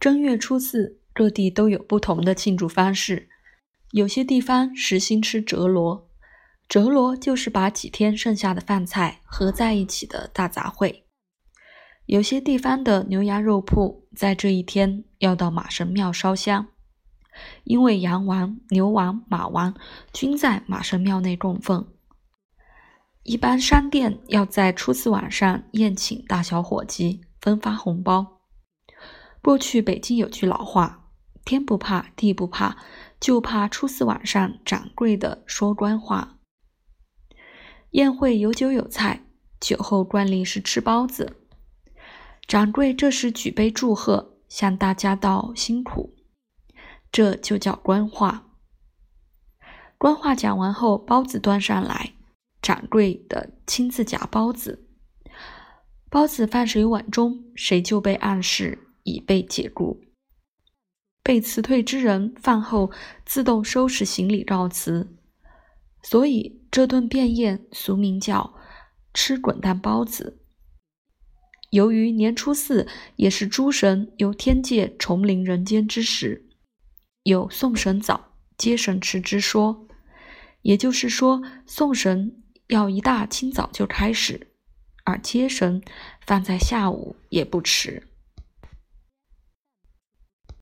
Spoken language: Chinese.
正月初四，各地都有不同的庆祝方式。有些地方实行吃折罗，折罗就是把几天剩下的饭菜合在一起的大杂烩。有些地方的牛羊肉铺在这一天要到马神庙烧香，因为羊王、牛王、马王均在马神庙内供奉。一般商店要在初四晚上宴请大小伙计，分发红包。过去北京有句老话：“天不怕地不怕，就怕初四晚上掌柜的说官话。”宴会有酒有菜，酒后惯例是吃包子。掌柜这时举杯祝贺，向大家道辛苦，这就叫官话。官话讲完后，包子端上来。掌柜的亲自夹包子，包子放谁碗中，谁就被暗示已被解雇。被辞退之人饭后自动收拾行李告辞，所以这顿便宴俗名叫吃滚蛋包子。由于年初四也是诸神由天界重临人间之时，有送神早接神迟之说，也就是说送神。要一大清早就开始，而接神放在下午也不迟。